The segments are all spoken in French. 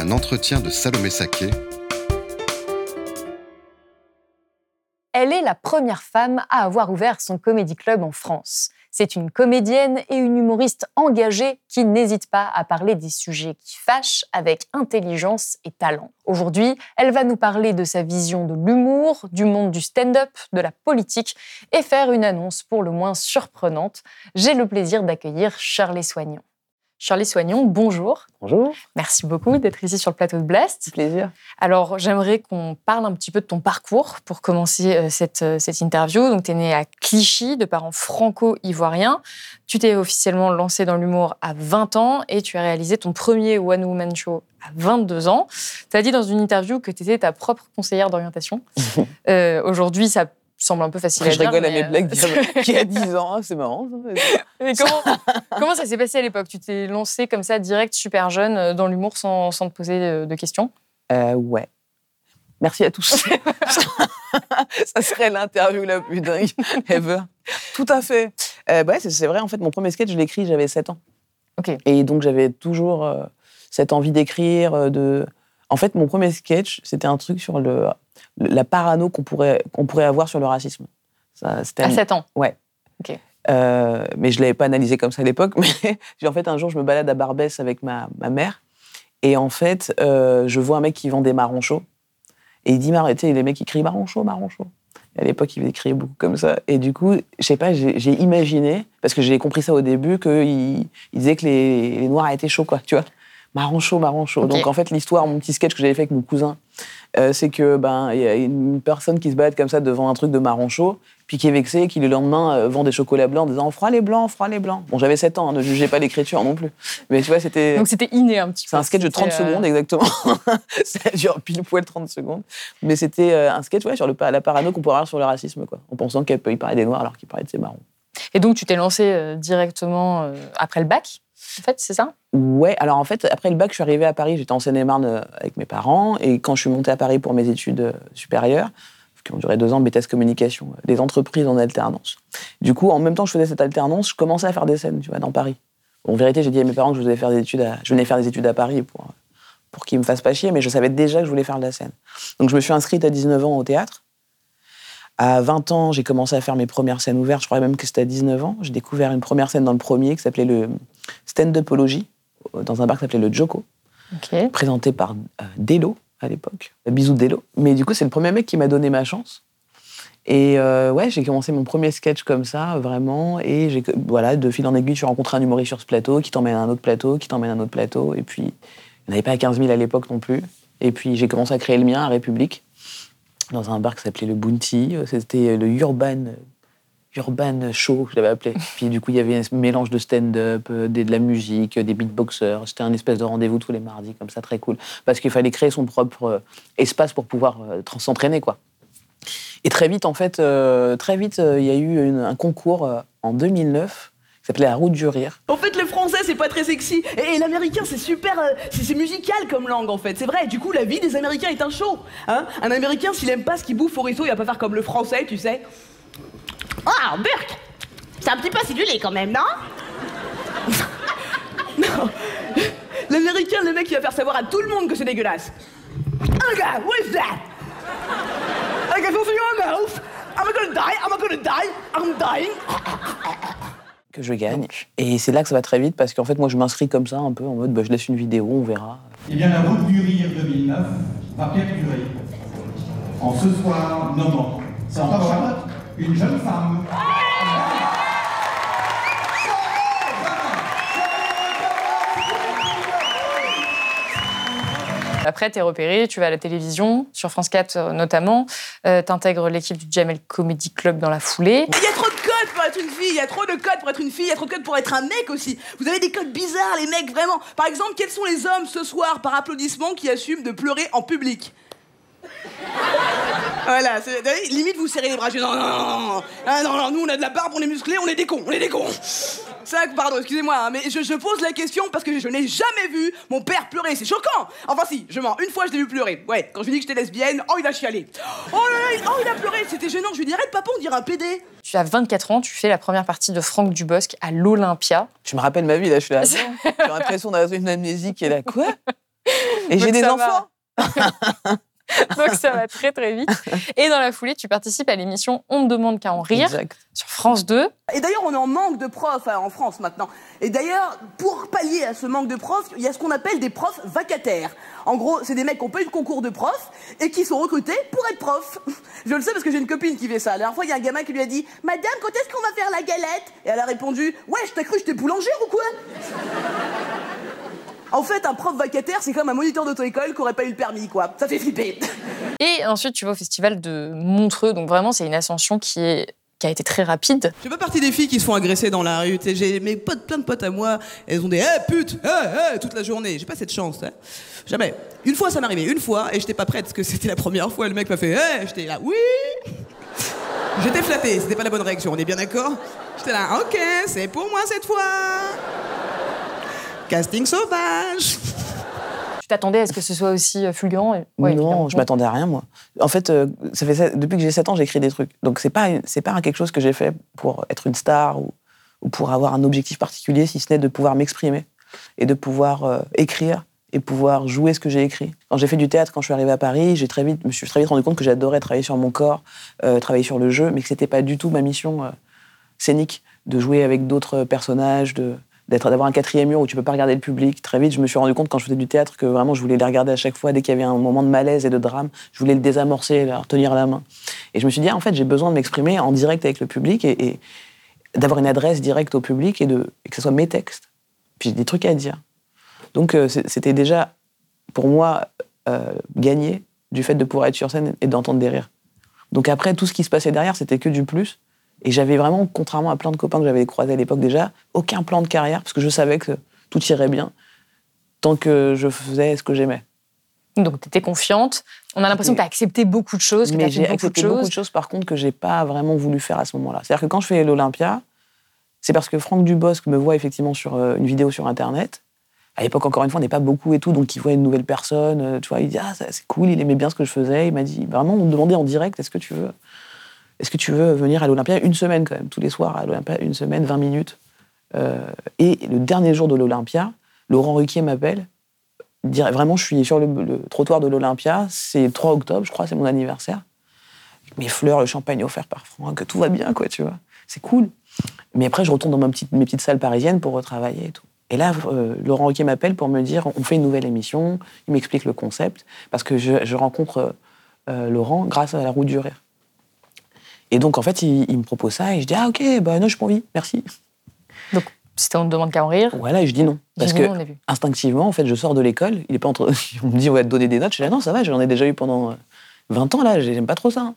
Un entretien de Salomé Saké. Elle est la première femme à avoir ouvert son comédie club en France. C'est une comédienne et une humoriste engagée qui n'hésite pas à parler des sujets qui fâchent avec intelligence et talent. Aujourd'hui, elle va nous parler de sa vision de l'humour, du monde du stand-up, de la politique et faire une annonce pour le moins surprenante. J'ai le plaisir d'accueillir Charlie Soignant. Charlie Soignon, bonjour. Bonjour. Merci beaucoup d'être ici sur le plateau de Blast. Plaisir. Alors, j'aimerais qu'on parle un petit peu de ton parcours pour commencer euh, cette, euh, cette interview. Donc, tu es né à Clichy, de parents franco-ivoiriens. Tu t'es officiellement lancé dans l'humour à 20 ans et tu as réalisé ton premier One Woman Show à 22 ans. Tu as dit dans une interview que tu étais ta propre conseillère d'orientation. euh, Aujourd'hui, ça semble un peu facile Après, à je dire. rigole à mes euh, blagues qui a 10 ans, hein, c'est marrant. mais comment, comment ça s'est passé à l'époque? Tu t'es lancé comme ça, direct, super jeune, euh, dans l'humour sans, sans te poser de, questions? Euh, ouais. Merci à tous. ça serait l'interview la plus dingue ever. Tout à fait. Euh, ouais, c'est- vrai, en fait, mon premier sketch, je l'ai écrit, j'avais 7 ans. Ok. Et donc, j'avais toujours euh, cette envie d'écrire, de... En fait, mon premier sketch, c'était un truc sur le, la parano qu'on pourrait, qu'on pourrait avoir sur le racisme. Ça, c'était À un- 7 ans. Euh, mais je ne l'avais pas analysé comme ça à l'époque. Mais en fait, un jour, je me balade à Barbès avec ma, ma mère. Et en fait, euh, je vois un mec qui vend des marrons chauds. Et il dit, sais, les mecs qui crient marron chaud, marron chaud. Et à l'époque, il criait beaucoup comme ça. Et du coup, je sais pas, j'ai j'ai imaginé, parce que j'ai compris ça au début, qu'il il disait que les, les Noirs étaient chauds, quoi, tu vois. Marron chaud, marron chaud. Donc en fait, l'histoire, mon petit sketch que j'avais fait avec mon cousin, euh, c'est que ben il y a une personne qui se balade comme ça devant un truc de marron chaud, puis qui est vexé, qui le lendemain euh, vend des chocolats blancs en disant froid les blancs, froid les blancs. Bon, j'avais 7 ans, hein, ne jugez pas l'écriture non plus. Mais tu vois, c'était Donc c'était inné un petit peu. c'est un sketch de 30 C'était, euh, secondes exactement. ça dure pile poil 30 secondes. Mais c'était un sketch ouais, sur le, la parano qu'on pourrait avoir sur le racisme, quoi, en pensant qu'elle peut y parler des noirs alors qu'il parlait de ses marrons. Et donc tu t'es lancé directement après le bac, en fait, c'est ça? Ouais, alors en fait, après le bac, je suis arrivé à Paris, j'étais en Seine-et-Marne euh, avec mes parents, et quand je suis monté à Paris pour mes études euh, supérieures, qui ont duré deux ans, BTS Communication, euh, des entreprises en alternance. Du coup, en même temps que je faisais cette alternance, je commençais à faire des scènes, tu vois, dans Paris. En vérité, j'ai dit à mes parents que je, faisais faire des études je venais faire des études à Paris pour, pour qu'ils me fassent pas chier, mais je savais déjà que je voulais faire de la scène. Donc je me suis inscrite à 19 ans au théâtre. À 20 ans, j'ai commencé à faire mes premières scènes ouvertes. Je crois même que c'était à 19 ans. J'ai découvert une première scène dans le premier qui s'appelait le stand-upologie, dans un bar qui s'appelait le Joko, Ok. présenté par euh, Delo à l'époque. Bisous Delo. Mais du coup, c'est le premier mec qui m'a donné ma chance. Et euh, ouais, j'ai commencé mon premier sketch comme ça, vraiment. Et j'ai, voilà, de fil en aiguille, tu rencontres un humoriste sur ce plateau, qui t'emmène à un autre plateau, qui t'emmène à un autre plateau. Et puis, il n'y en avait pas à 15 000 à l'époque non plus. Et puis, j'ai commencé à créer le mien à République, dans un bar qui s'appelait le Bounty. C'était le Urban, Urban Show, je l'avais appelé. Puis, du coup, il y avait un mélange de stand-up, euh, de la musique, des beatboxers. C'était un espèce de rendez-vous tous les mardis, comme ça, très cool. Parce qu'il fallait créer son propre euh, espace pour pouvoir euh, tra- s'entraîner, quoi. Et très vite, en fait, euh, très vite, euh, il y a eu une- un concours euh, en 2009 qui s'appelait La Route du Rire. En fait, le français, c'est pas très sexy. Et, et l'américain, c'est super. euh, c'est c'est musical comme langue, en fait. C'est vrai. Du coup, la vie des Américains est un show. Hein un Américain, s'il aime pas ce qu'il bouffe au resto, il va pas faire comme le français, tu sais. Ah, Burk C'est un petit peu acidulé quand même, non? L'américain, le mec, il va faire savoir à tout le monde que c'est dégueulasse. Un gars, what is that? I got something in my mouth. I'm gonna die, I'm gonna die, I'm dying. que je gagne. Et c'est là que ça va très vite parce qu'en fait, moi, je m'inscris comme ça, un peu en mode, bah, je laisse une vidéo, on verra. Eh bien, la route du rire 2009 va perdurer. En ce soir nommant sans Charlotte, une jeune femme. Après, t'es repéré, tu vas à la télévision, sur France 4 euh, notamment, euh, t'intègres l'équipe du Jamel Comedy Club dans la foulée. Il y a trop de codes pour être une fille, il y a trop de codes pour être une fille, il y a trop de codes pour être un mec aussi. Vous avez des codes bizarres, les mecs, vraiment. Par exemple, quels sont les hommes ce soir, par applaudissement, qui assument de pleurer en public? voilà, limite vous serrez les bras. je dis, Non, non, non, non, Ah, non, non, nous on a de la barbe, on est musclés, on est des cons, on est des cons. Ça, pardon, excusez-moi, hein, mais je, je pose la question parce que je, n'ai jamais vu mon père pleurer, c'est choquant. Enfin si, je mens, une fois je l'ai vu pleurer. Ouais, quand je lui ai dit que j'étais lesbienne, oh il a chialé. Oh là là, il- oh il a pleuré, c'était gênant. Je lui ai dit arrête papa, on dirait un PD. Tu as 24 ans, tu fais la première partie de Franck Dubosc à l'Olympia. Je me rappelle ma vie, là, je suis là. J'ai l'impression d'avoir une amnésie qui est là. Quoi? Et j'ai des enfants Donc ça va très très vite. Et dans la foulée, tu participes à l'émission On ne demande qu'à en rire Exact. sur France 2. Et d'ailleurs, on est en manque de profs hein, en France maintenant. Et d'ailleurs, pour pallier à ce manque de profs, il y a ce qu'on appelle des profs vacataires. En gros, c'est des mecs qui ont pas eu de concours de profs et qui sont recrutés pour être profs. Je le sais parce que j'ai une copine qui fait ça. La dernière fois, il y a un gamin qui lui a dit Madame, quand est-ce qu'on va faire la galette? Et elle a répondu Ouais, je t'ai cru, j'étais boulangère ou quoi? En fait, un prof vacataire, c'est comme un moniteur d'auto-école qui aurait pas eu le permis, quoi. Ça fait flipper. Et ensuite, tu vas au festival de Montreux. Donc vraiment, c'est une ascension qui, est, qui a été très rapide. Je fais pas partie des filles qui se font agresser dans la rue. tu sais, J'ai mes potes, plein de potes à moi. Elles ont des Eh pute, eh, eh toute la journée. J'ai pas cette chance. hein. Jamais. Une fois, ça m'est arrivé. Une fois, et j'étais pas prête parce que c'était la première fois. Le mec m'a fait Eh J'étais là, oui. J'étais flatté. C'était pas la bonne réaction. On est bien d'accord J'étais là, ok, c'est pour moi cette fois. Casting sauvage. Tu t'attendais à ce que ce soit aussi euh, fulgurant et- ouais, évidemment. non, je m'attendais à rien, moi. En fait, euh, ça fait depuis que j'ai 7 ans, j'écris des trucs. Donc, c'est pas, c'est pas quelque chose que j'ai fait pour être une star ou, ou pour avoir un objectif particulier, si ce n'est de pouvoir m'exprimer et de pouvoir euh, écrire et pouvoir jouer ce que j'ai écrit. Quand j'ai fait du théâtre, quand je suis arrivé à Paris, j'ai très vite, me suis très vite rendu compte que j'adorais travailler sur mon corps, euh, travailler sur le jeu, mais que c'était pas du tout ma mission euh, scénique de jouer avec d'autres personnages, de d'être d'avoir un quatrième mur où tu peux pas regarder le public. Très vite, je me suis rendu compte quand je faisais du théâtre que vraiment je voulais les regarder à chaque fois dès qu'il y avait un moment de malaise et de drame, je voulais le désamorcer, leur tenir la main. Et je me suis dit ah, en fait, j'ai besoin de m'exprimer en direct avec le public et, d'avoir une adresse directe au public et, de, que ce soit mes textes. Puis j'ai des trucs à dire. Donc euh, c'était déjà pour moi euh, gagné du fait de pouvoir être sur scène et d'entendre des rires. Donc après, tout ce qui se passait derrière, c'était que du plus. Et j'avais vraiment, contrairement à plein de copains que j'avais croisés à l'époque déjà, aucun plan de carrière, parce que je savais que tout irait bien tant que je faisais ce que j'aimais. Donc tu étais confiante. On a l'impression que tu as accepté beaucoup de choses, que tu Mais as j'ai fait beaucoup de accepté beaucoup de choses, par contre, que j'ai pas vraiment voulu faire à ce moment-là. C'est-à-dire que quand je fais l'Olympia, c'est parce que Franck Dubosc me voit effectivement sur euh, une vidéo sur Internet. À l'époque, encore une fois, on n'est pas beaucoup et tout, donc il voit une nouvelle personne, euh, tu vois, il dit ah c'est cool, il aimait bien ce que je faisais. Il m'a dit vraiment, on me demandait en direct, est-ce que tu veux, est-ce que tu veux venir à l'Olympia une semaine quand même, tous les soirs à l'Olympia, une semaine, 20 minutes. Euh, et le dernier jour de l'Olympia, Laurent Ruquier m'appelle. Vraiment, je suis sur le, trottoir de l'Olympia. C'est le 3 octobre, je crois, c'est mon anniversaire. Mes fleurs, le champagne offert par Franck, tout va bien, quoi, tu vois. C'est cool. Mais après, je retourne dans ma petite, mes petites salles parisiennes pour retravailler et tout. Et là, euh, Laurent Ruquier m'appelle pour me dire on fait une nouvelle émission. Il m'explique le concept. Parce que je, rencontre euh, Laurent grâce à la roue du rire. Et donc, en fait, il, il me propose ça et je dis ah, ok, bah non, je pas envie, merci. C'était on ne demande qu'à en rire. Voilà, et je dis non. Parce que non, instinctivement, en fait, je sors de l'école. Il est pas entre. On me dit, on va te donner des notes. Je dis, ah non, ça va, j'en ai déjà eu pendant euh, 20 ans, là, j'aime pas trop ça.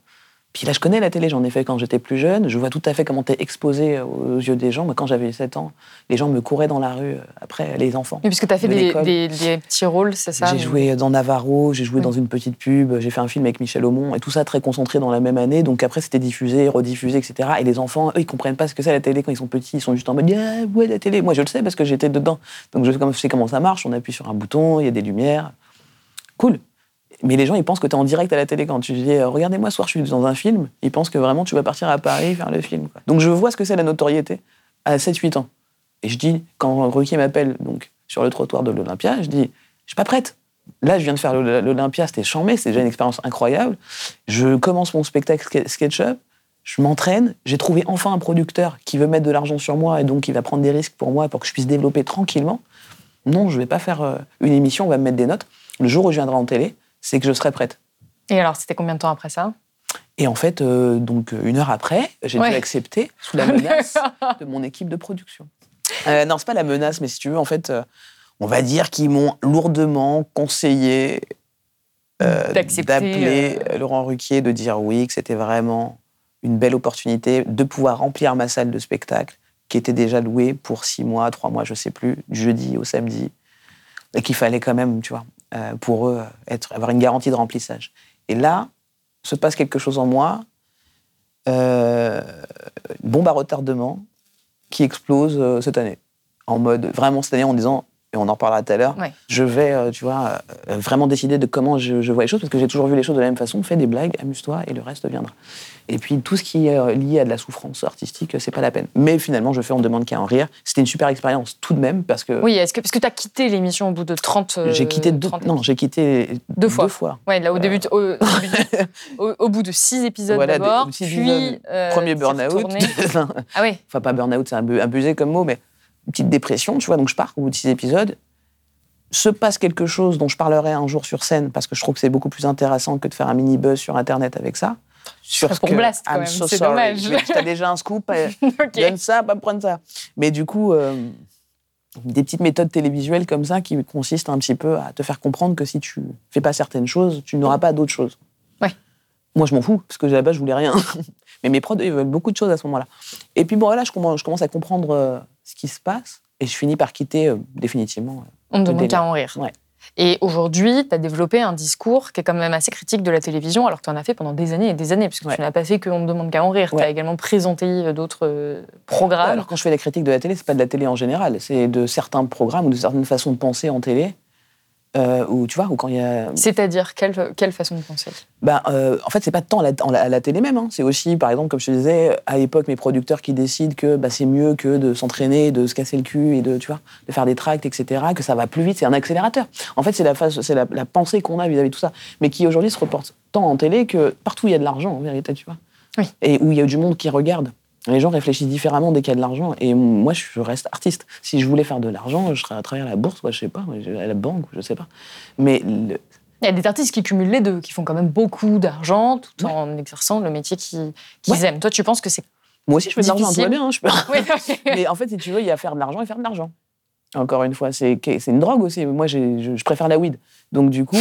Puis là, je connais la télé, j'en ai fait quand j'étais plus jeune. Je vois tout à fait comment t'es exposé aux yeux des gens. Moi, quand j'avais 7 ans, les gens me couraient dans la rue euh, après les enfants. Oui, puisque tu as fait de des, l'école. des- des petits rôles, c'est ça J'ai mais- joué dans Navarro, j'ai joué Oui. dans une petite pub, j'ai fait un film avec Michel Aumont, et tout ça très concentré dans la même année. Donc après, c'était diffusé, rediffusé, etc. Et les enfants, eux, ils comprennent pas ce que c'est la télé quand ils sont petits. Ils sont juste en mode, ah, ouais, la télé. Moi, je le sais parce que j'étais dedans. Donc je sais comment ça marche. On appuie sur un bouton, il y a des lumières. Cool. Mais les gens, ils pensent que tu es en direct à la télé quand tu dis euh, Regardez-moi, ce soir, je suis dans un film. Ils pensent que vraiment, tu vas partir à Paris faire le film. Donc je vois ce que c'est la notoriété à 7-8 ans. Et je dis, quand Ruquier m'appelle donc sur le trottoir de l'Olympia, je dis Je suis pas prête. Là, je viens de faire l'Olympia, c'était chambé, c'était déjà une expérience incroyable. Je commence mon spectacle ske- SketchUp, je m'entraîne, j'ai trouvé enfin un producteur qui veut mettre de l'argent sur moi et donc qui va prendre des risques pour moi pour que je puisse développer tranquillement. Non, je vais pas faire euh, une émission, on va me mettre des notes. Le jour où je viendrai en télé, c'est que je serai prête. Et alors, c'était combien de temps après ça? Et en fait, euh, donc une heure après, j'ai Ouais. dû accepter sous la menace de mon équipe de production. Euh, non, c'est pas la menace, mais si tu veux, en fait, euh, on va dire qu'ils m'ont lourdement conseillé euh, D'accepter, d'appeler euh, Laurent Ruquier, de dire oui, que c'était vraiment une belle opportunité de pouvoir remplir ma salle de spectacle qui était déjà louée pour six mois, trois mois, je sais plus, du jeudi au samedi, et qu'il fallait quand même, tu vois, euh, pour eux, être, avoir une garantie de remplissage. Et là, se passe quelque chose en moi, euh, bombe à retardement qui explose euh, cette année. En mode, vraiment cette année, en disant, et on en reparlera tout à l'heure, Ouais. je vais, euh, tu vois, euh, vraiment décider de comment je, je vois les choses, parce que j'ai toujours vu les choses de la même façon, fais des blagues, amuse-toi, et le reste viendra. Et puis tout ce qui est euh, lié à de la souffrance artistique, c'est pas la peine. Mais finalement, je fais On demande qu'à en rire. C'était une super expérience tout de même, parce que Oui, est-ce que, parce que tu as quitté l'émission au bout de 30 euh, j'ai quitté deux, 30 non, j'ai quitté Deux fois. Ouais, là, au début, au, au début- au- au bout de six épisodes Voilà, d'abord, puis euh, Premier burn-out. Ah oui, enfin pas burn-out, c'est abusé comme mot, mais une petite dépression, tu vois. Donc je pars au bout de six épisodes. Se passe quelque chose dont je parlerai un jour sur scène, parce que je trouve que c'est beaucoup plus intéressant que de faire un mini buzz sur Internet avec ça. Sur ce pour que- Blast, quand I'm même, so c'est dommage. Mais T'as déjà un scoop, euh, ok. donne ça, pas me prendre ça. Mais du coup, euh, des petites méthodes télévisuelles comme ça qui consistent un petit peu à te faire comprendre que si tu fais pas certaines choses, tu n'auras pas d'autres choses. Ouais. Moi, je m'en fous, parce que base, je voulais rien. Mais mes prods, ils veulent beaucoup de choses à ce moment-là. Et puis, bon, voilà, je commence, je commence à comprendre euh, ce qui se passe. Et je finis par quitter euh, définitivement. On ne demande qu'à en rire. Ouais. Et aujourd'hui, tu as développé un discours qui est quand même assez critique de la télévision, alors que tu en as fait pendant des années et des années, puisque Ouais. tu n'as pas fait que On ne demande qu'à en rire. Tu Ouais. as également présenté euh, d'autres euh, programmes. Alors, quand je fais la critique de la télé, c'est pas de la télé en général. C'est de certains programmes ou de certaines façons de penser en télé. Euh, où, tu vois, ou quand il y a C'est-à-dire, quelle, quelle façon de penser? Euh, en fait, c'est pas tant à la, à la télé même. hein. C'est aussi, par exemple, comme je te disais, à l'époque, mes producteurs qui décident que bah, c'est mieux que de s'entraîner, de se casser le cul et de, tu vois, de faire des tracts, etc., que ça va plus vite. C'est un accélérateur. En fait, c'est la, c'est la, la pensée qu'on a vis-à-vis de tout ça, mais qui aujourd'hui se reporte tant en télé que partout il y a de l'argent, en vérité, tu vois. Oui. Et où il y a du monde qui regarde. Les gens réfléchissent différemment dès qu'il y a de l'argent. Et moi, je reste artiste. Si je voulais faire de l'argent, je serais à travers la bourse, ouais, je sais pas, à la banque, je sais pas. Mais le- Il y a des artistes qui cumulent les deux, qui font quand même beaucoup d'argent tout en exerçant le métier qui- qu'ils Ouais. aiment. Toi, tu penses que c'est. moi aussi, je fais de l'argent, tout va bien. hein, je peux- Oui, ok. Mais en fait, si tu veux, il y a faire de l'argent et faire de l'argent. Encore une fois, c'est une drogue aussi. Moi, je, je préfère la weed. Donc, du coup,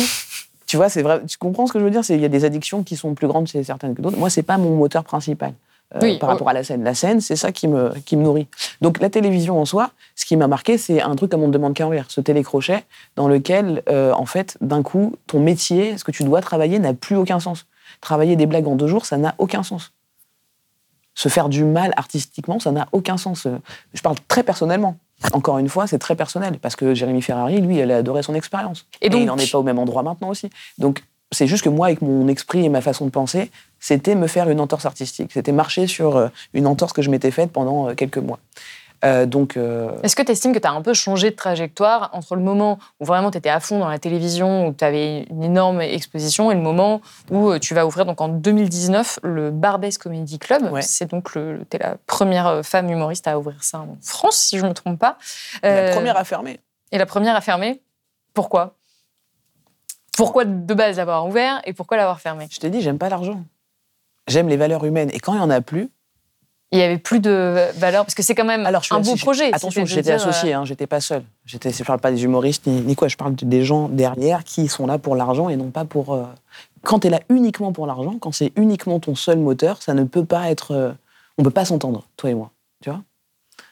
tu vois, c'est vrai. Tu comprends ce que je veux dire? C'est il y a des addictions qui sont plus grandes chez certaines que d'autres. Moi, c'est pas mon moteur principal. Euh, Oui, par oh. rapport à la scène. La scène, c'est ça qui me, qui me nourrit. Donc la télévision en soi, ce qui m'a marqué, c'est un truc comme on ne demande qu'à envers, ce télécrochet dans lequel, euh, en fait, d'un coup, ton métier, ce que tu dois travailler, n'a plus aucun sens. Travailler des blagues en deux jours, ça n'a aucun sens. Se faire du mal artistiquement, ça n'a aucun sens. Je parle très personnellement. Encore une fois, c'est très personnel, parce que Jérémy Ferrari, lui, elle a adoré son expérience. Et Et, donc- il n'en est pas au même endroit maintenant aussi. Donc, c'est juste que moi, avec mon esprit et ma façon de penser, c'était me faire une entorse artistique. C'était marcher sur euh, une entorse que je m'étais faite pendant euh, quelques mois. Euh, donc, euh, Est-ce que tu estimes que tu as un peu changé de trajectoire entre le moment où vraiment tu étais à fond dans la télévision, où tu avais une énorme exposition, et le moment où tu vas ouvrir donc en 2019 le Barbès Comedy Club? Ouais. C'est donc le, es la première femme humoriste à ouvrir ça en France, si je ne me trompe pas. la première à fermer. Et la première à fermer. Pourquoi? Pourquoi de base l'avoir ouvert et pourquoi l'avoir fermé? Je t'ai dit, j'aime pas l'argent. J'aime les valeurs humaines. Et quand il y en a plus, Il n'y avait plus de valeur, parce que c'est quand même Alors, je un beau projet. Attention, j'étais dire, euh, associé, hein, j'étais pas seul. Je parle pas des humoristes ni, ni quoi, je parle des gens derrière qui sont là pour l'argent et non pas pour. euh, Quand tu es là uniquement pour l'argent, quand c'est uniquement ton seul moteur, ça ne peut pas être. euh, On peut pas s'entendre, toi et moi. Tu vois?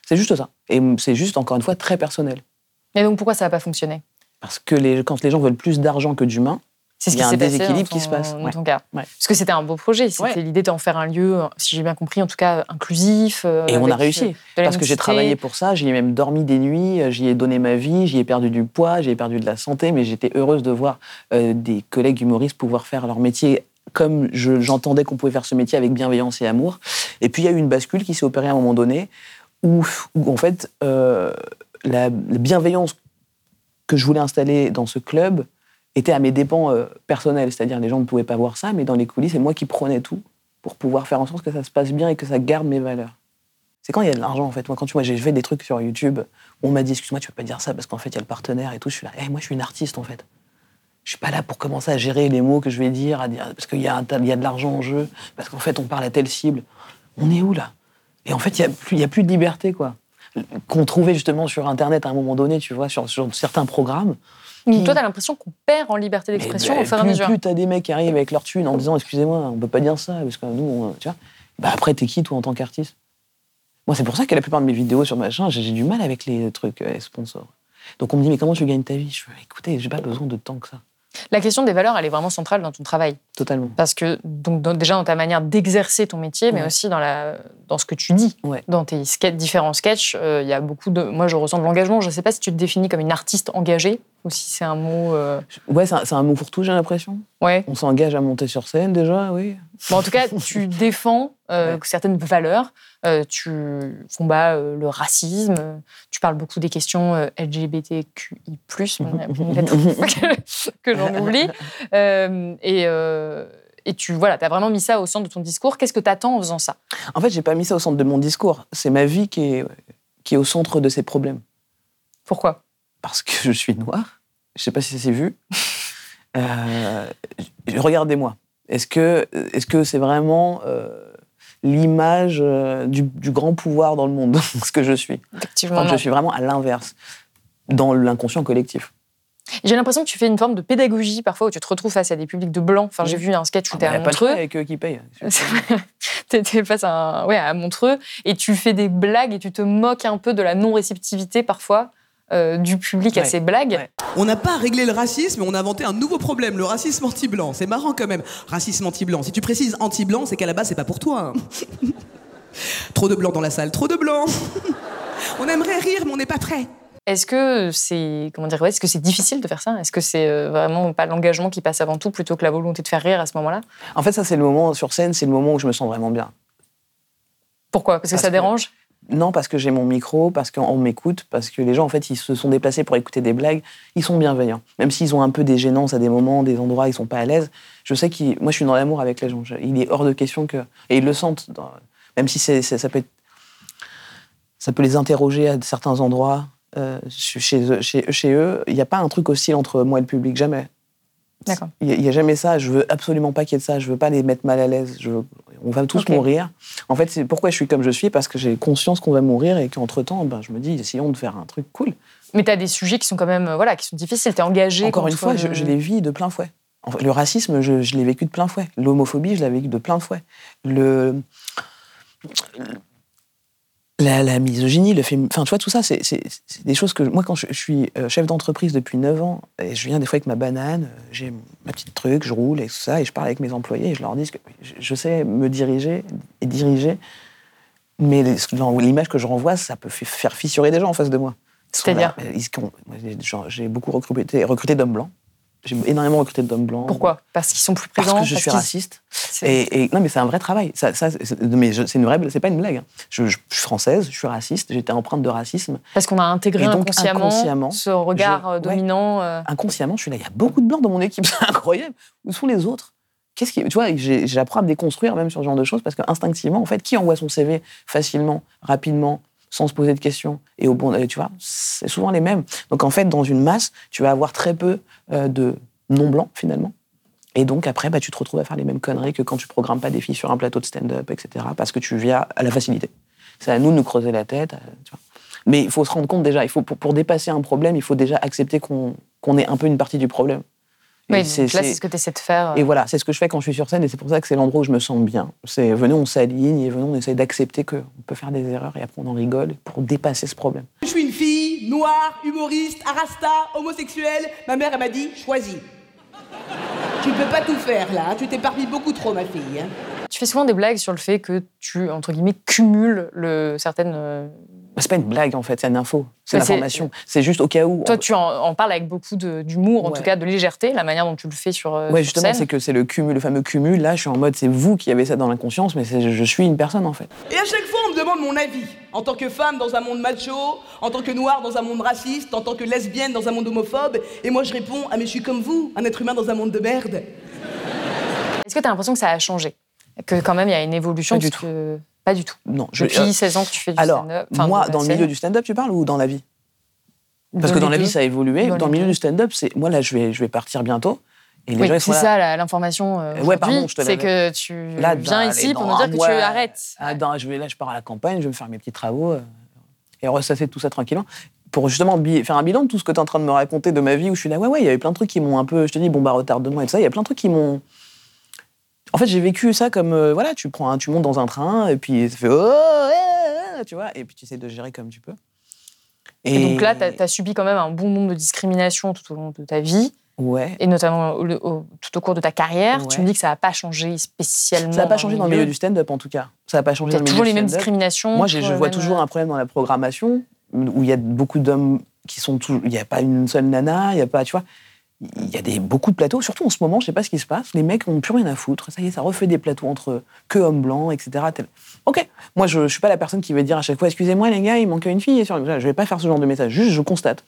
C'est juste ça. Et c'est juste, encore une fois, très personnel. Et donc pourquoi ça n'a pas fonctionné? Parce que les, quand les gens veulent plus d'argent que d'humain, C'est ce Il qui y a un s'est passé déséquilibre qui se passe, dans ouais. ton cas. Ouais. Parce que c'était un beau projet. C'était Ouais. l'idée d'en faire un lieu, si j'ai bien compris, en tout cas inclusif. euh, et on a réussi. euh, la Parce que j'ai travaillé pour ça, j'y ai même dormi des nuits, euh, j'y ai donné ma vie, j'y ai perdu du poids, j'y ai perdu de la santé, mais j'étais heureuse de voir euh, des collègues humoristes pouvoir faire leur métier comme je- j'entendais qu'on pouvait faire ce métier avec bienveillance et amour. Et puis il y a eu une bascule qui s'est opérée à un moment donné où, où, en fait euh, la, la bienveillance que je voulais installer dans ce club était à mes dépens euh, personnels, c'est-à-dire les gens ne pouvaient pas voir ça, mais dans les coulisses, c'est moi qui prenais tout pour pouvoir faire en sorte que ça se passe bien et que ça garde mes valeurs. C'est quand il y a de l'argent, en fait. Moi, quand tu vois, j'ai fait des trucs sur YouTube, on m'a dit, excuse-moi, tu peux pas dire ça parce qu'en fait, il y a le partenaire et tout. Je suis là, Eh, moi, je suis une artiste, en fait. Je suis pas là pour commencer à gérer les mots que je vais dire, à dire parce qu'il y, a de l'argent en jeu, parce qu'en fait, on parle à telle cible. On est où, là? Et en fait, il y y a plus de liberté, quoi. Qu'on trouvait justement sur Internet à un moment donné, tu vois, sur certains programmes. Donc, Toi, tu as l'impression qu'on perd en liberté d'expression au fur et à mesure. Plus t'as des mecs qui arrivent avec leur thune en disant excusez-moi, on peut pas dire ça parce que nous, on- tu vois. Bah après, t'es qui, toi, en tant qu'artiste? Moi, c'est pour ça que la plupart de mes vidéos sur machin, j'ai du mal avec les trucs euh, sponsors. Donc on me dit, mais comment tu gagnes ta vie? Je fais, écoutez, j'ai pas besoin de tant que ça. La question des valeurs, elle est vraiment centrale dans ton travail. Totalement. Parce que, donc, dans- déjà dans ta manière d'exercer ton métier, mais Ouais. aussi dans, la, dans ce que tu dis. Ouais. Dans tes différents sketchs, euh, il y a beaucoup de. Moi, je ressens de l'engagement. Je ne sais pas si tu te définis comme une artiste engagée ou si c'est un mot. euh, Ouais, c'est un, mot pour tout, j'ai l'impression. Ouais. On s'engage à monter sur scène déjà, oui. Bon, en tout cas, tu défends euh, Ouais. certaines valeurs. Euh, tu combats euh, le racisme. Tu parles beaucoup des questions LGBTQI+, que, que j'en oublie. Et, et tu voilà, as vraiment mis ça au centre de ton discours. Qu'est-ce que tu attends en faisant ça? En fait, j'ai pas mis ça au centre de mon discours. C'est ma vie qui est, qui est au centre de ces problèmes. Pourquoi? Parce que je suis noir. Je sais pas si ça s'est vu. Euh, Regardez-moi. Est-ce que est-ce que c'est vraiment euh, l'image euh, du, du grand pouvoir dans le monde, ce que je suis? Effectivement. Je suis vraiment à l'inverse, dans l'inconscient collectif. J'ai l'impression que tu fais une forme de pédagogie parfois où tu te retrouves face à des publics de blancs. Enfin, j'ai vu un sketch où tu es n'y à a pas Montreux. avec eux qui payent. T'étais face à, un- ouais, à Montreux et tu fais des blagues et tu te moques un peu de la non-réceptivité parfois euh, du public à ces blagues. Ouais. On n'a pas réglé le racisme, on a inventé un nouveau problème, le racisme anti-blanc. C'est marrant quand même. Racisme anti-blanc. Si tu précises anti-blanc, c'est qu'à la base, c'est pas pour toi. hein. trop de blanc dans la salle, trop de blanc. on aimerait rire, mais on n'est pas prêt. Est-ce que c'est comment dire ouais, Est-ce que c'est difficile de faire ça? Est-ce que c'est euh, vraiment pas l'engagement qui passe avant tout plutôt que la volonté de faire rire à ce moment-là? En fait, ça, c'est le moment sur scène, c'est le moment où je me sens vraiment bien. Pourquoi? Parce que Parce ça que- dérange? Non, parce que j'ai mon micro, parce qu'on m'écoute, parce que les gens, en fait, ils se sont déplacés pour écouter des blagues. Ils sont bienveillants. Même s'ils ont un peu des gênances à des moments, des endroits, ils sont pas à l'aise. Je sais qu'ils. Moi, je suis dans l'amour avec les gens. Il est hors de question que. Et ils le sentent. Même si ça peut être- Ça peut les interroger à certains endroits. euh, chez, eux- chez, chez eux, il n'y a pas un truc hostile entre moi et le public, jamais. Il n'y a, jamais ça. Je veux absolument pas qu'il y ait de ça. Je veux pas les mettre mal à l'aise. Je veux- On va tous mourir. En fait, c'est pourquoi je suis comme je suis, parce que j'ai conscience qu'on va mourir et qu'entre-temps, ben, je me dis, essayons de faire un truc cool. Mais tu as des sujets qui sont quand même euh, voilà, qui sont difficiles. Tu es engagé. Encore une fois, je, le- je les vis de plein fouet. En fait, le racisme, je, je l'ai vécu de plein fouet. L'homophobie, je l'ai vécu de plein fouet. Le... La, la misogynie, le fémi- Enfin, tu vois, tout ça, c'est des choses que... Moi, quand je, je suis euh, chef d'entreprise depuis 9 ans, et je viens des fois avec ma banane, euh, j'ai ma petite truc, je roule et tout ça, et je parle avec mes employés, et je leur dis que je, sais me diriger et diriger, mais l'image que je renvoie, ça peut fa- faire fissurer des gens en face de moi. C'est-à-dire genre, J'ai beaucoup recruté, recruté d'hommes blancs. J'ai énormément recruté d'hommes blancs. Pourquoi? Parce qu'ils sont plus Parce présents que je suis raciste. Et, et- non, mais c'est un vrai travail. Ça, ça, c'est- mais je- c'est une vraie, c'est pas une blague. hein. Je, je suis française, je suis raciste, j'étais empreinte de racisme. Parce qu'on a intégré donc, inconsciemment, inconsciemment, ce regard je- euh, ouais. dominant. euh, Inconsciemment, je suis là. Il y a beaucoup de blancs dans mon équipe, c'est incroyable. Où sont les autres? Qu'est-ce qui, tu vois, j'apprends à me déconstruire même sur ce genre de choses parce qu'instinctivement, en fait, qui envoie son CV facilement, rapidement, sans se poser de questions et au bon, tu vois, c'est souvent les mêmes. Donc en fait, dans une masse, tu vas avoir très peu euh, de non blancs finalement. Et donc après, bah, tu te retrouves à faire les mêmes conneries que quand tu programmes pas des filles sur un plateau de stand-up, etc. Parce que tu viens à la facilité. C'est à nous de nous creuser la tête. euh. Mais il faut se rendre compte déjà, il faut, pour, dépasser un problème, il faut déjà accepter qu'on qu'on est un peu une partie du problème. Oui, c'est- là, c'est- c'est ce que tu essaies de faire. euh, et voilà, c'est ce que je fais quand je suis sur scène et c'est pour ça que c'est l'endroit où je me sens bien. C'est venez, on s'aligne et venez, on essaye d'accepter qu'on peut faire des erreurs et après on en rigole pour dépasser ce problème. Je suis une fille, noire, humoriste, arasta, homosexuelle. Ma mère, elle m'a dit choisis. Tu ne peux pas tout faire là, tu t'éparpilles beaucoup trop, ma fille. hein. Tu fais souvent des blagues sur le fait que tu, entre guillemets, cumules le, certaines. Euh, C'est pas une blague en fait, c'est une info, c'est Mais c'est- l'information. C'est juste au cas où. Toi, tu en, en parles avec beaucoup d'humour, en Ouais. tout cas de légèreté, la manière dont tu le fais sur, euh, Ouais, sur justement, scène. c'est que c'est le cumul, le fameux cumul. Là, je suis en mode, c'est vous qui avez ça dans l'inconscience, mais je suis une personne en fait. Et à chaque fois, on me demande mon avis. En tant que femme dans un monde macho, en tant que noire dans un monde raciste, en tant que lesbienne dans un monde homophobe. Et moi, je réponds Ah, mais je suis comme vous, un être humain dans un monde de merde. Est-ce que tu as l'impression que ça a changé? Que quand même, il y a une évolution Pas du que- Pas du tout. Non, je- Depuis euh, 16 ans que tu fais du alors, stand-up. enfin, moi, dans le milieu du stand-up, tu parles ou dans la vie? Parce Dans que dans la vie, ça a évolué. Dans le milieu du stand-up, c'est moi là, je vais, je vais partir bientôt. Et les Oui, gens c'est ça l'information. euh, Ouais, pardon, je te C'est que tu Là, viens dans- ici pour nous dire que mois, tu arrêtes. Ah, dans- je vais, là, je pars à la campagne, je vais me faire mes petits travaux euh, et ressasser tout ça tranquillement. Pour justement faire un bilan de tout ce que tu es en train de me raconter de ma vie où je suis là, ouais, ouais, il y avait plein de trucs qui m'ont un peu, je te dis, bon, bah, retardement et tout ça, il y a plein de trucs qui m'ont. En fait, j'ai vécu ça comme euh, voilà, tu prends, un- tu montes dans un train et puis ça fait oh, ouais, ouais, tu vois, et puis tu essaies de gérer comme tu peux. Et, donc là, tu as, subi quand même un bon nombre de discriminations tout au long de ta vie, ouais, et notamment au- au- tout au cours de ta carrière. Tu me dis que ça n'a pas changé spécialement. ça n'a pas changé dans le milieu du stand-up en tout cas. Ça n'a pas changé Tu dans as le milieu toujours du les mêmes discriminations. Moi, je vois même, toujours un problème dans la programmation où il y a beaucoup d'hommes qui sont toujours. Il n'y a pas une seule nana, il n'y a pas, tu vois. Il y a des, beaucoup de plateaux, surtout en ce moment, je sais pas ce qui se passe. Les mecs n'ont plus rien à foutre. Ça y est, ça refait des plateaux entre que hommes blancs, etc. tel- Ok, moi je, je suis pas la personne qui va dire à chaque fois, excusez-moi les gars, il manque une fille. Je vais pas faire ce genre de message, juste je constate.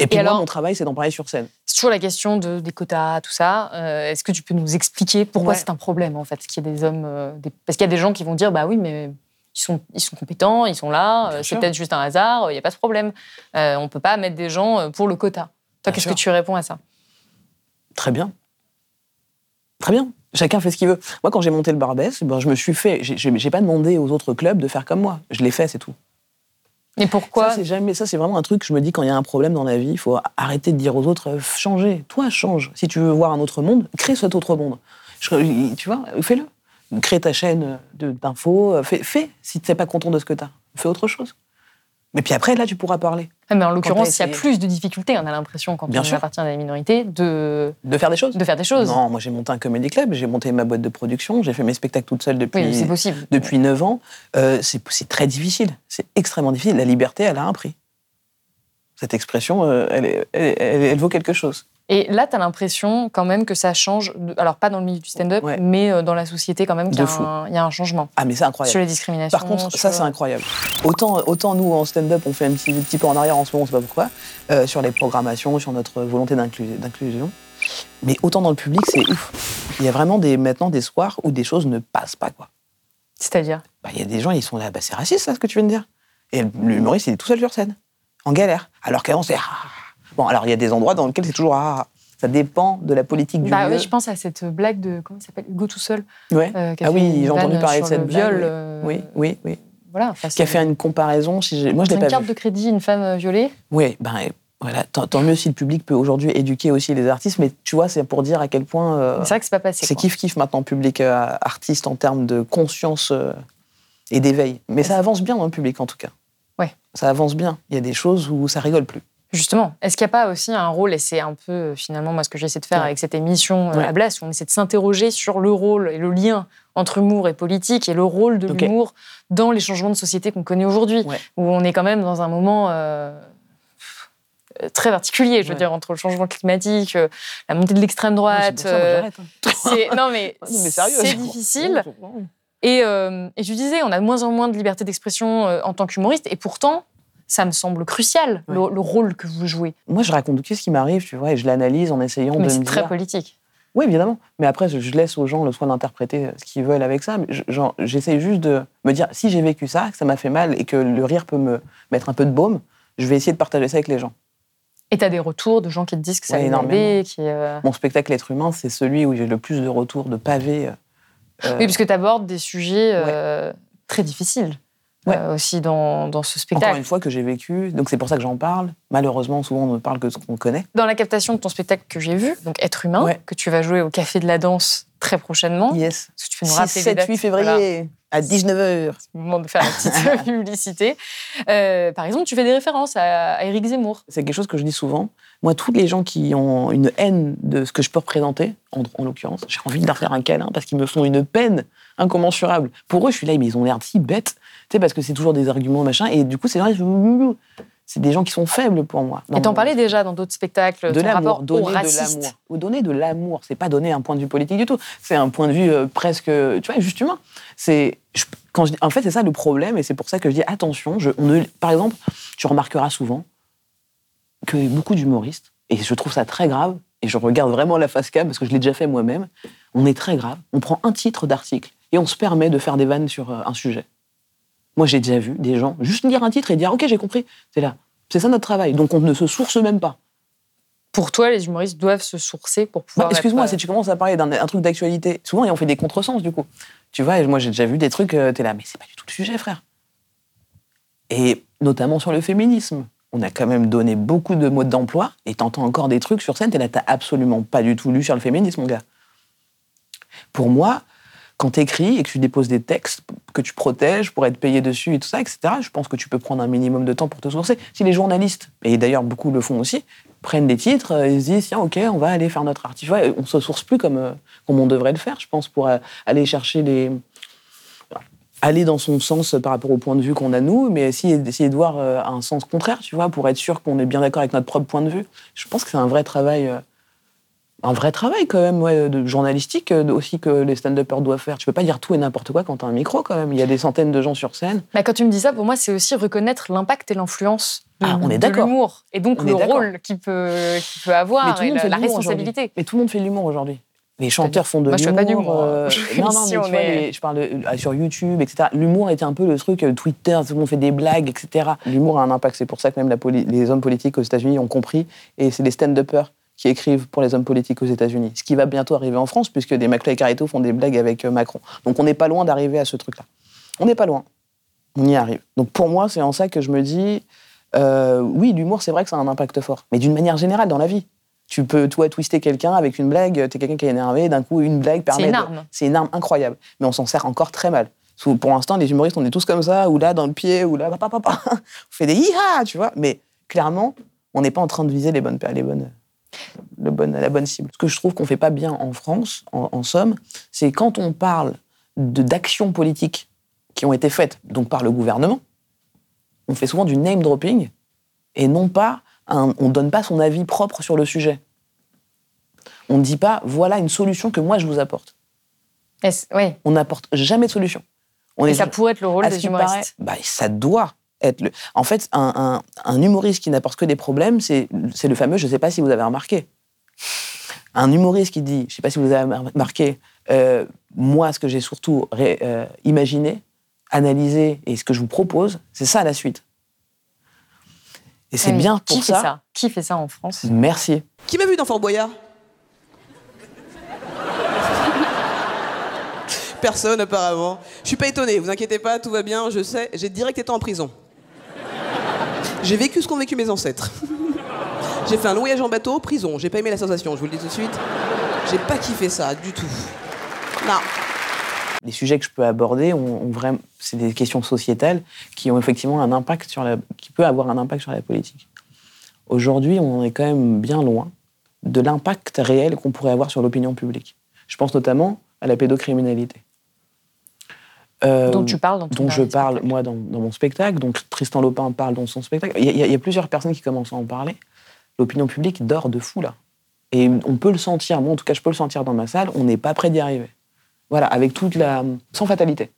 Et puis moi, alors- mon travail, c'est d'en parler sur scène. C'est toujours la question de, des quotas, tout ça. Euh, Est-ce que tu peux nous expliquer pourquoi Ouais. c'est un problème, en fait, qu'il y ait des hommes. euh, des- Parce qu'il y a des gens qui vont dire, bah oui, mais ils sont, ils sont compétents, ils sont là, euh, c'est peut-être juste un hasard, il n'y a pas de problème. Euh, on ne peut pas mettre des gens pour le quota. Toi, qu'est-ce que tu réponds à ça? Très bien. Très bien. Chacun fait ce qu'il veut. Moi, quand j'ai monté le Barbès, ben, je me suis fait. j'ai- pas demandé aux autres clubs de faire comme moi. Je l'ai fait, c'est tout. Et pourquoi Ça, c'est jamais. Ça, c'est vraiment un truc que je me dis quand il y a un problème dans la vie, il faut arrêter de dire aux autres, euh, changez. Toi, change. Si tu veux voir un autre monde, crée cet autre monde. Je- tu vois, fais-le. Crée ta chaîne de- d'infos. euh, Fais, fais. Si tu n'es pas content de ce que tu as, fais autre chose. Mais puis après, là, tu pourras parler. Ah, mais En l'occurrence, il y a plus de difficultés, on a l'impression, quand Bien on sûr. appartient à la minorité, de, De faire des choses. de faire des choses. Non, moi, j'ai monté un comedy club, j'ai monté ma boîte de production, j'ai fait mes spectacles toute seule depuis. Oui, possible. depuis 9 ans, euh, c'est très difficile. C'est extrêmement difficile. La liberté, elle a un prix. Cette expression, euh, elle, est- elle- elle- elle vaut quelque chose. Et là, tu as l'impression quand même que ça change, alors pas dans le milieu du stand-up, Ouais. mais euh, dans la société quand même, qu'il y, a un- il y a un changement Ah, mais c'est incroyable. sur les discriminations. Par contre, ça, c'est incroyable. Autant, autant nous, en stand-up, on fait un petit, petit peu en arrière en ce moment, on sait pas pourquoi, euh, sur les programmations, sur notre volonté d'inclu- d'inclusion. Mais autant dans le public, c'est ouf. Il y a vraiment des, maintenant des soirs où des choses ne passent pas. quoi. C'est-à-dire? Bah, Il y a des gens, ils sont là, bah, c'est raciste, ça, ce que tu viens de dire. Et l'humoriste, il est tout seul sur scène, en galère. Alors qu'avant, c'est. Bon, alors il y a des endroits dans lesquels c'est toujours. ah. Ça dépend de la politique du Bah lieu. oui, je pense à cette blague de, comment il s'appelle, Hugo tout seul. Ouais. euh, Ah oui, une j'ai entendu parler de cette blague, viol. oui. euh, Oui, oui, oui. Voilà. enfin, Qui a fait une comparaison. Si Moi, je l'ai une pas carte vu. de crédit, une femme euh, violée. Oui, ben voilà. Tant, mieux si le public peut aujourd'hui éduquer aussi les artistes, mais tu vois, c'est pour dire à quel point euh, C'est vrai que c'est pas passé. c'est kiff kiff maintenant public euh, artiste en termes de conscience euh, et d'éveil. Mais ça avance bien dans le public en tout cas. Ouais. Ça avance bien. Il y a des choses où ça rigole plus. Justement, est-ce qu'il n'y a pas aussi un rôle, et c'est un peu euh, finalement moi ce que j'essaie de faire Ouais. avec cette émission euh, Ouais. à Blast, où on essaie de s'interroger sur le rôle et le lien entre humour et politique et le rôle de l'humour dans les changements de société qu'on connaît aujourd'hui, Ouais. où on est quand même dans un moment euh, très particulier, je veux dire, entre le changement climatique, euh, la montée de l'extrême droite. Moi, euh, hein. c'est- non mais, mais sérieux, c'est difficile. Et, et tu disais, on a de moins en moins de liberté d'expression en tant qu'humoriste, et pourtant, ça me semble crucial, le, le rôle que vous jouez. Moi, je raconte tout ce qui m'arrive, tu vois, et je l'analyse en essayant Mais de c'est me très dire. politique. Oui, évidemment. Mais après, je, laisse aux gens le soin d'interpréter ce qu'ils veulent avec ça. Mais je- genre, j'essaye juste de me dire, si j'ai vécu ça, que ça m'a fait mal et que le rire peut me mettre un peu de baume, je vais essayer de partager ça avec les gens. Et tu as des retours de gens qui te disent que ça Ouais, a énormément. qui... euh, Mon spectacle Être humain, c'est celui où j'ai le plus de retours de pavés. euh, euh, Oui, parce que tu abordes des sujets euh, très difficiles Ouais. euh, aussi dans, dans ce Encore spectacle. une fois, que j'ai vécu. Donc c'est pour ça que j'en parle. Malheureusement, souvent, on ne parle que de ce qu'on connaît. Dans la captation de ton spectacle que j'ai vu, donc Être humain, Ouais. que tu vas jouer au Café de la Danse très prochainement. Yes. Est-ce que tu peux nous 6, rappeler les 7, dates 8 Voilà. février, à 19h. C'est le moment de faire la petite publicité. Euh, par exemple, tu fais des références à, à Éric Zemmour. C'est quelque chose que je dis souvent. Moi, tous les gens qui ont une haine de ce que je peux représenter, en, en l'occurrence, j'ai envie de leur faire un câlin parce qu'ils me font une peine incommensurable. Pour eux, je suis là, mais ils ont l'air si bêtes, tu sais, parce que c'est toujours des arguments, machin, et du coup, c'est vrai, c'est des gens qui sont faibles pour moi. Et t'en parlais déjà dans d'autres spectacles, de ton l'amour, rapport au donner l'amour. Ou donner de l'amour, c'est pas donner un point de vue politique du tout. C'est un point de vue euh, presque, tu vois, juste humain. C'est, quand je en fait, c'est ça le problème, et c'est pour ça que je dis attention. Je, on ne- par exemple, tu remarqueras souvent que beaucoup d'humoristes, et je trouve ça très grave, et je regarde vraiment la face cam parce que je l'ai déjà fait moi-même. On est très grave. On prend un titre d'article et on se permet de faire des vannes sur euh, un sujet. Moi, j'ai déjà vu des gens juste lire un titre et dire OK, j'ai compris. C'est là. C'est ça notre travail. Donc on ne se source même pas. Pour toi, les humoristes doivent se sourcer pour Bah, pouvoir. Excuse-moi, être, si tu commences à parler d'un un truc d'actualité, souvent, et on fait des contresens, du coup. Tu vois, moi, j'ai déjà vu des trucs, euh, t'es là, mais c'est pas du tout le sujet, frère. Et notamment sur le féminisme. On a quand même donné beaucoup de modes d'emploi, et t'entends encore des trucs sur scène, t'es là, t'as absolument pas du tout lu sur le féminisme, mon gars. Pour moi, quand tu écris et que tu déposes des textes que tu protèges pour être payé dessus et tout ça, etc., je pense que tu peux prendre un minimum de temps pour te sourcer. Si les journalistes, et d'ailleurs beaucoup le font aussi, prennent des titres, euh, ils se disent, tiens, ok, on va aller faire notre article. Ouais, on se source plus comme, euh, comme on devrait le faire, je pense, pour euh, aller chercher les aller dans son sens par rapport au point de vue qu'on a nous, mais essayer, essayer de voir euh, un sens contraire, tu vois, pour être sûr qu'on est bien d'accord avec notre propre point de vue. Je pense que c'est un vrai travail, euh, un vrai travail quand même, ouais, de journalistique euh, aussi que les stand-uppers doivent faire. Tu peux pas dire tout et n'importe quoi quand t'as un micro quand même. Il y a des centaines de gens sur scène. Bah, quand tu me dis ça, pour moi, c'est aussi reconnaître l'impact et l'influence de, Ah, on est de d'accord. l'humour et donc On le rôle qu'il peut, avoir et monde la, la l'humour responsabilité. Mais tout le monde fait de l'humour aujourd'hui. Les chanteurs font de Moi, je l'humour. fais pas d'humour, hein. euh, non, non, ici, mais on tu vois, est- les- je parle de- euh, sur YouTube, etc. L'humour était un peu le truc Twitter, tout le monde fait des blagues, etc. L'humour a un impact. C'est pour ça que même la poli- les hommes politiques aux États-Unis ont compris. Et c'est les stand-uppers qui écrivent pour les hommes politiques aux États-Unis. Ce qui va bientôt arriver en France, puisque des McFly et Carito font des blagues avec euh, Macron. Donc on n'est pas loin d'arriver à ce truc-là. On n'est pas loin. On y arrive. Donc pour moi, c'est en ça que je me dis, euh, oui, l'humour, c'est vrai que ça a un impact fort. Mais d'une manière générale, dans la vie. Tu peux, toi, twister quelqu'un avec une blague, t'es quelqu'un qui est énervé, d'un coup, une blague permet. une de- arme. C'est une arme incroyable. Mais on s'en sert encore très mal. Pour l'instant, les humoristes, on est tous comme ça, ou là, dans le pied, ou là, papa, papa. On fait des hi tu vois. Mais clairement, on n'est pas en train de viser les bonnes, les bonnes, le bon, la bonne cible. Ce que je trouve qu'on fait pas bien en France, en, en somme, c'est quand on parle d'actions politiques qui ont été faites donc par le gouvernement, on fait souvent du name dropping et non pas un- on donne pas son avis propre sur le sujet. On ne dit pas voilà une solution que moi je vous apporte. Oui. On n'apporte jamais de solution. On Et est ça pourrait être le rôle des humoristes. paraît, bah, ça doit être le. En fait, un, un- un humoriste qui n'apporte que des problèmes, c'est le fameux. Je ne sais pas si vous avez remarqué. Un humoriste qui dit, je ne sais pas si vous avez remarqué, euh, moi, ce que j'ai surtout ré- euh, imaginé, analysé et ce que je vous propose, c'est ça la suite. Et c'est mais bien qui pour fait ça. ça? Qui fait ça en France? Merci. Qui m'a vu dans Fort Boyard? Personne apparemment. Je suis pas étonné, vous inquiétez pas, tout va bien, je sais, j'ai direct été en prison. J'ai vécu ce qu'ont vécu mes ancêtres. J'ai fait un voyage en bateau, prison, j'ai pas aimé la sensation, je vous le dis tout de suite. J'ai pas kiffé ça du tout. Non. Les sujets que je peux aborder c'est des questions sociétales qui ont effectivement un impact sur la, qui peut avoir un impact sur la politique. Aujourd'hui, on est quand même bien loin de l'impact réel qu'on pourrait avoir sur l'opinion publique. Je pense notamment à la pédocriminalité. Euh, Dont tu parles dans ton dont je parle spectacle. moi dans, dans mon spectacle. Donc Tristan Lopin parle dans son spectacle. Il y, a- y y plusieurs personnes qui commencent à en parler. L'opinion publique dort de fou là. Et on peut le sentir, moi en tout cas je peux le sentir dans ma salle, on n'est pas prêt d'y arriver. Voilà, avec toute la... sans fatalité.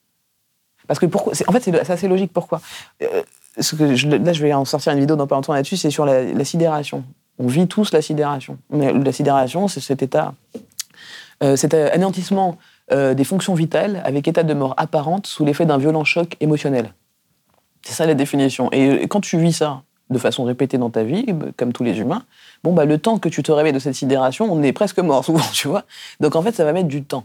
Parce que pourquoi En fait, c'est c'est assez logique. Pourquoi? Euh, ce que je- Là, je vais en sortir une vidéo dans pas longtemps là-dessus, c'est sur la, la sidération. On vit tous la sidération. Mais la sidération, c'est cet état, euh, cet anéantissement euh, des fonctions vitales avec état de mort apparente sous l'effet d'un violent choc émotionnel. C'est ça la définition. Et, euh, quand tu vis ça de façon répétée dans ta vie, bah, comme tous les humains, bon, bah, le temps que tu te réveilles de cette sidération, on est presque mort souvent, tu vois. Donc en fait, ça va mettre du temps.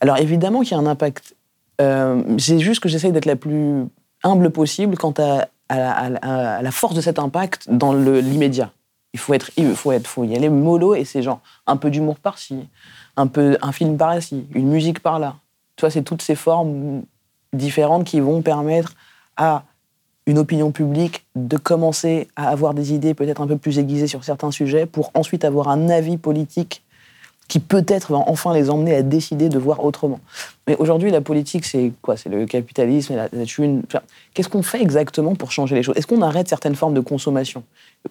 Alors évidemment qu'il y a un impact. Euh, c'est juste que j'essaye d'être la plus humble possible quant à, la- force de cet impact dans l'immédiat. Il faut être, il faut être, faut y aller mollo et c'est genre un peu d'humour par-ci, un peu un film par-ci, une musique par-là. Tu vois, c'est toutes ces formes différentes qui vont permettre à une opinion publique de commencer à avoir des idées peut-être un peu plus aiguisées sur certains sujets pour ensuite avoir un avis politique qui peut-être va enfin les emmener à décider de voir autrement. Mais aujourd'hui, la politique, c'est quoi? C'est le capitalisme, la, la thune. Enfin, Qu'est-ce qu'on fait exactement pour changer les choses? Est-ce qu'on arrête certaines formes de consommation?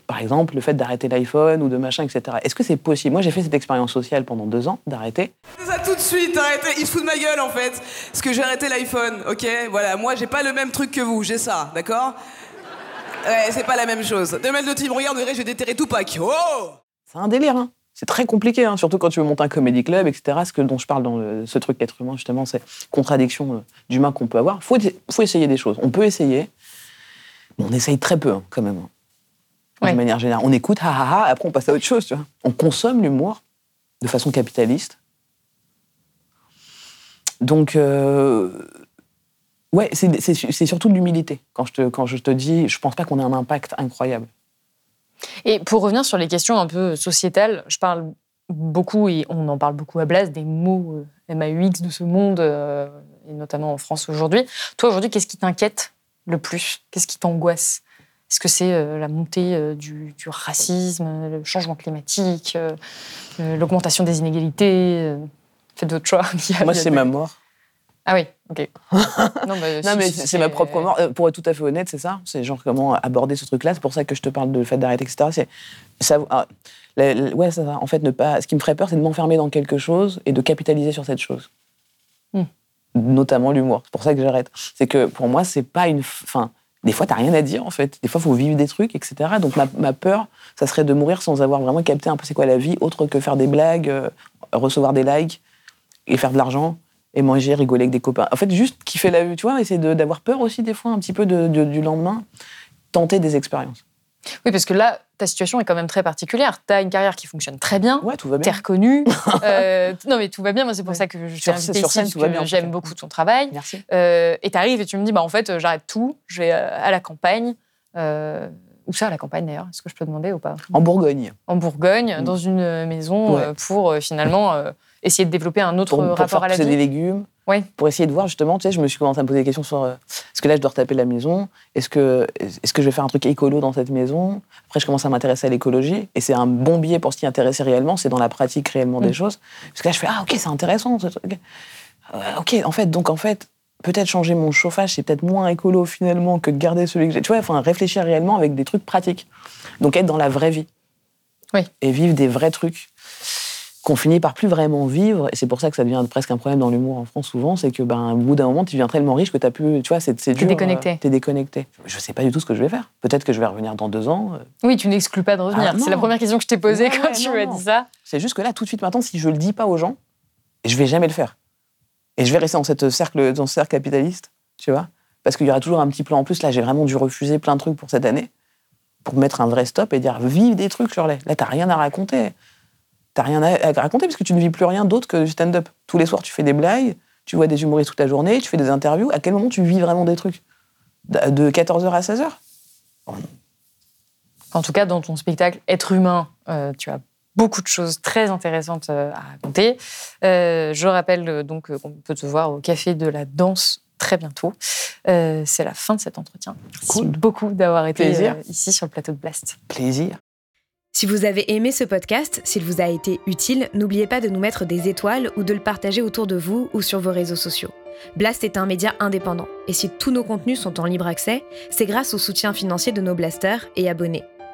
Par exemple, le fait d'arrêter l'iPhone ou de machin, etc. Est-ce que c'est possible? Moi, j'ai fait cette expérience sociale pendant deux ans d'arrêter. C'est ça tout de suite, arrêtez, il se fout de ma gueule en fait. Parce que j'ai arrêté l'iPhone, ok? Voilà, moi j'ai pas le même truc que vous, j'ai ça, d'accord? Ouais, c'est pas la même chose. Deux mètres de team, regarde, j'ai déterré Tupac. Oh C'est un délire, hein. C'est très compliqué, hein, surtout quand tu veux monter un comédie club, etc. Ce que, dont je parle dans le- ce truc d'être humain, justement, c'est contradiction euh, d'humain qu'on peut avoir. Il faut, faut essayer des choses. On peut essayer, mais on essaye très peu, hein, quand même. hein. Ouais. De manière générale. On écoute, ha ha ha, après on passe à autre chose, tu vois. On consomme l'humour de façon capitaliste. Donc, euh, ouais, c'est surtout de l'humilité. Quand, je te- quand je te dis, je pense pas qu'on ait un impact incroyable. Et pour revenir sur les questions un peu sociétales, je parle beaucoup, et on en parle beaucoup à Blas, des mots euh, MAUX de ce monde, euh, et notamment en France aujourd'hui. Toi, aujourd'hui, qu'est-ce qui t'inquiète le plus? Qu'est-ce qui t'angoisse? Est-ce que c'est euh, la montée euh, du, du racisme, le changement climatique, l'augmentation des inégalités Faites d'autres choix. Moi, c'est ma mort. Ah oui, ok. non, mais, Non, si, mais si, c'est ma propre mort. Euh, Pour être tout à fait honnête, c'est ça. C'est genre comment aborder ce truc-là. C'est pour ça que je te parle de le fait d'arrêter, etc. C'est ça. ah, la- la- ouais, c'est ça. En fait, ne pas. Ce qui me ferait peur, c'est de m'enfermer dans quelque chose et de capitaliser sur cette chose. Hmm. Notamment l'humour. C'est pour ça que j'arrête. C'est que pour moi, c'est pas une. Enfin, des fois, t'as rien à dire en fait. Des fois, faut vivre des trucs, etc. Donc ma, ma peur, ça serait de mourir sans avoir vraiment capté un peu c'est quoi la vie, autre que faire des blagues, euh, recevoir des likes et faire de l'argent et manger, rigoler avec des copains. En fait, juste kiffer la vie, tu vois, essayer d'avoir peur aussi des fois un petit peu de- de- du lendemain, tenter des expériences. Oui, parce que là, ta situation est quand même très particulière. Tu as une carrière qui fonctionne très bien. Ouais, tout va T'es bien. reconnu. Euh, non, mais tout va bien. Moi, c'est pour Ouais. ça que je t'ai Sur- invité sur ici, scène, parce tout va que J'aime beaucoup ton travail. Merci. Euh, et t'arrives et tu me dis, bah, en fait, euh, j'arrête tout. Je vais à la campagne. Euh, où ça, à la campagne, d'ailleurs Est-ce que je peux demander ou pas En Bourgogne. En Bourgogne, Mm. dans une maison, Ouais. euh, pour euh, finalement euh, essayer de développer un autre Pour, pour rapport faire à la vie. des légumes. Ouais. Pour essayer de voir justement, tu sais, je me suis commencé à me poser des questions sur euh, est-ce que là je dois retaper la maison? Est-ce que, est que je vais faire un truc écolo dans cette maison? Après, je commence à m'intéresser à l'écologie et c'est un bon biais pour s'y intéresser réellement, c'est dans la pratique réellement des Mm. choses. Parce que là, je fais ah ok, c'est intéressant. ce truc. Euh, ok, en fait, donc en fait, peut-être changer mon chauffage, c'est peut-être moins écolo finalement que de garder celui que j'ai. Tu vois, enfin, réfléchir réellement avec des trucs pratiques. Donc être dans la vraie vie. Oui. Et vivre des vrais trucs qu'on finit par plus vraiment vivre. Et c'est pour ça que ça devient presque un problème dans l'humour en France souvent, c'est que ben, au bout d'un moment, tu deviens tellement riche que tu plus, tu vois, c'est déconnecté. euh, T'es déconnecté. Je sais pas du tout ce que je vais faire. Peut-être que je vais revenir dans deux ans. euh, Oui, tu n'exclus pas de revenir. Ah, c'est la première question que je t'ai posée Ouais, quand ouais, tu m'as dit ça. C'est juste que là, tout de suite maintenant, si je le dis pas aux gens, je vais jamais le faire. Et je vais rester dans, cette cercle, dans ce cercle capitaliste, tu vois. Parce qu'il y aura toujours un petit plan en plus. Là, j'ai vraiment dû refuser plein de trucs pour cette année, pour mettre un vrai stop et dire vive des trucs, Shirley. Là, t'as rien à raconter. T'as rien à, raconter parce que tu ne vis plus rien d'autre que du stand-up. Tous les soirs, tu fais des blagues, tu vois des humoristes toute la journée, tu fais des interviews. À quel moment tu vis vraiment des trucs? De de 14h à 16h En tout cas, dans ton spectacle Être humain, euh, tu as beaucoup de choses très intéressantes euh, à raconter. Euh, je rappelle euh, donc qu'on peut te voir au Café de la Danse très bientôt. Euh, C'est la fin de cet entretien. Merci Cool. beaucoup d'avoir été Plaisir. ici sur le plateau de Blast. Plaisir. Si vous avez aimé ce podcast, s'il vous a été utile, n'oubliez pas de nous mettre des étoiles ou de le partager autour de vous ou sur vos réseaux sociaux. Blast est un média indépendant, et si tous nos contenus sont en libre accès, c'est grâce au soutien financier de nos blasters et abonnés.